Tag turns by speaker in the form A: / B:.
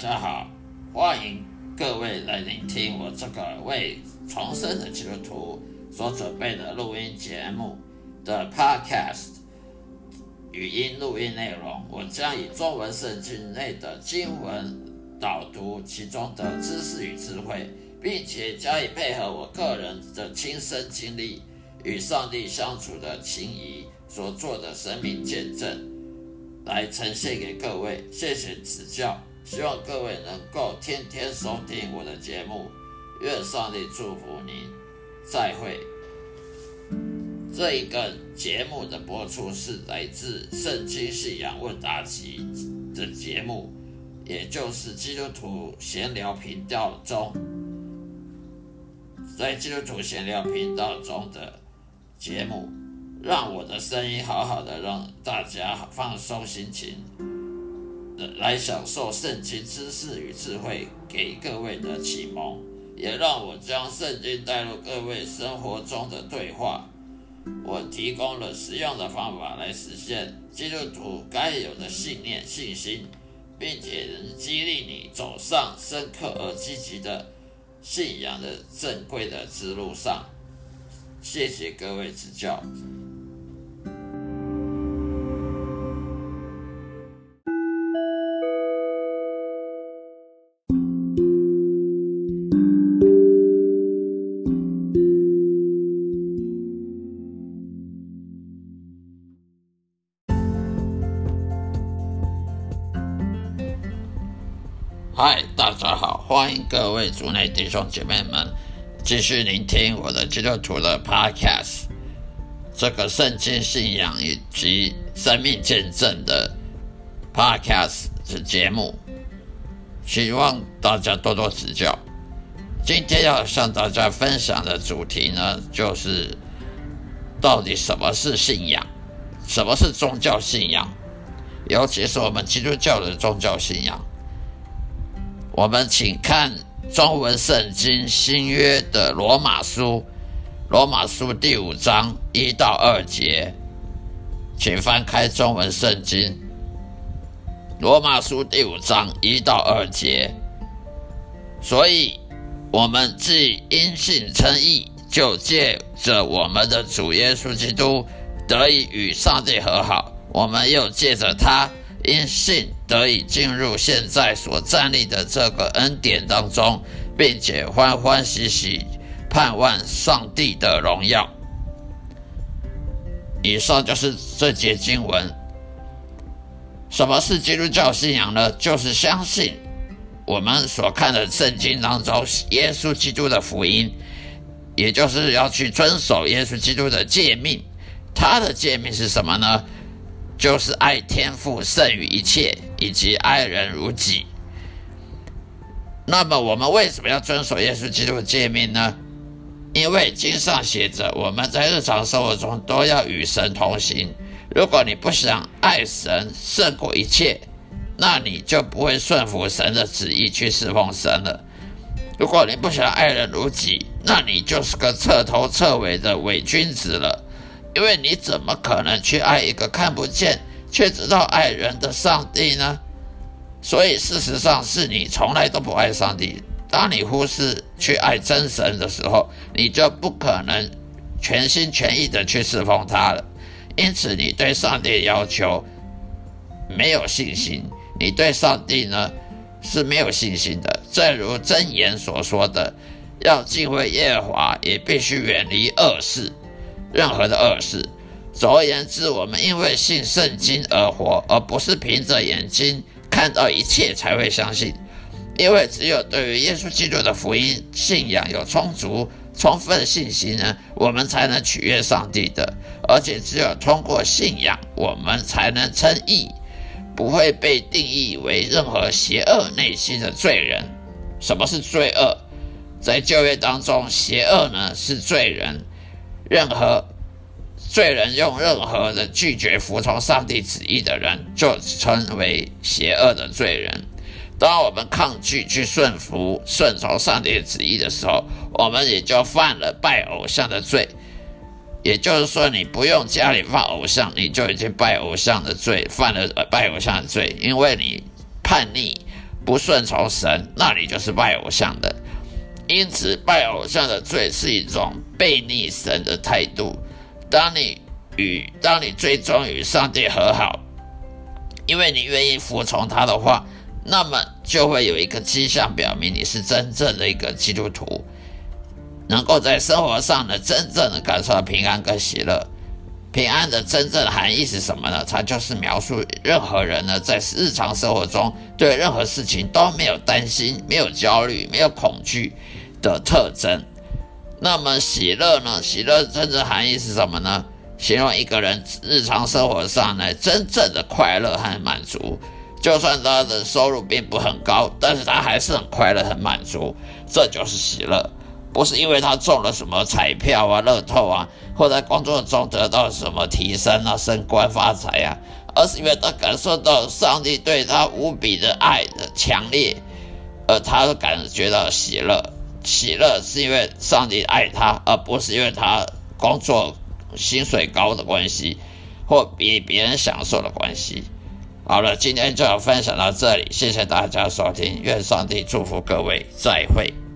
A: 大家好，欢迎各位来聆听我这个为重生的基督徒所准备的录音节目的 Podcast 语音录音内容。我将以中文圣经内的经文导读其中的知识与智慧，并且加以配合我个人的亲身经历与上帝相处的情谊所做的生命见证，来呈现给各位。谢谢指教。希望各位能够天天收听我的节目，愿上帝祝福您。再会。这一个节目的播出是来自《圣经信仰问答集》的节目，也就是基督徒闲聊频道中，在基督徒闲聊频道中的节目，让我的声音好好的让大家放松心情。来享受圣经知识与智慧给各位的启蒙，也让我将圣经带入各位生活中的对话。我提供了实用的方法来实现基督徒该有的信念、信心，并且能激励你走上深刻而积极的信仰的正规的之路上。谢谢各位指教。嗨，大家好，欢迎各位族内弟兄姐妹们继续聆听我的基督徒的 Podcast，这个圣经信仰以及生命见证的 Podcast 的节目，希望大家多多指教。今天要向大家分享的主题呢，就是到底什么是信仰，什么是宗教信仰，尤其是我们基督教的宗教信仰。我们请看中文圣经新约的罗马书，罗马书第五章一到二节，请翻开中文圣经。罗马书第五章一到二节，所以我们既因信称义，就借着我们的主耶稣基督得以与上帝和好，我们又借着他。因信得以进入现在所站立的这个恩典当中，并且欢欢喜喜盼望上帝的荣耀。以上就是这节经文。什么是基督教信仰呢？就是相信我们所看的圣经当中耶稣基督的福音，也就是要去遵守耶稣基督的诫命。他的诫命是什么呢？就是爱天赋胜于一切，以及爱人如己。那么，我们为什么要遵守耶稣基督的诫命呢？因为经上写着，我们在日常生活中都要与神同行。如果你不想爱神胜过一切，那你就不会顺服神的旨意去侍奉神了。如果你不想爱人如己，那你就是个彻头彻尾的伪君子了。因为你怎么可能去爱一个看不见却知道爱人的上帝呢？所以事实上是你从来都不爱上帝。当你忽视去爱真神的时候，你就不可能全心全意的去侍奉他了。因此，你对上帝要求没有信心，你对上帝呢是没有信心的。正如箴言所说的：“要敬畏耶和华，也必须远离恶事。”任何的恶事。总而言之，我们因为信圣经而活，而不是凭着眼睛看到一切才会相信。因为只有对于耶稣基督的福音信仰有充足、充分的信心呢，我们才能取悦上帝的。而且只有通过信仰，我们才能称义，不会被定义为任何邪恶内心的罪人。什么是罪恶？在旧约当中，邪恶呢是罪人。任何罪人用任何的拒绝服从上帝旨意的人，就称为邪恶的罪人。当我们抗拒去顺服、顺从上帝旨意的时候，我们也就犯了拜偶像的罪。也就是说，你不用家里放偶像，你就已经拜偶像的罪，犯了拜偶像的罪，因为你叛逆、不顺从神，那你就是拜偶像的。因此，拜偶像的罪是一种背逆神的态度。当你与当你最终与上帝和好，因为你愿意服从他的话，那么就会有一个迹象表明你是真正的一个基督徒，能够在生活上呢真正的感受到平安跟喜乐。平安的真正含义是什么呢？它就是描述任何人呢在日常生活中对任何事情都没有担心、没有焦虑、没有恐惧的特征。那么喜乐呢？喜乐真正含义是什么呢？形容一个人日常生活上呢真正的快乐和满足，就算他的收入并不很高，但是他还是很快乐、很满足，这就是喜乐。不是因为他中了什么彩票啊、乐透啊，或在工作中得到什么提升啊、升官发财啊，而是因为他感受到上帝对他无比的爱的强烈，而他感觉到喜乐。喜乐是因为上帝爱他，而不是因为他工作薪水高的关系，或比别人享受的关系。好了，今天就要分享到这里，谢谢大家收听，愿上帝祝福各位，再会。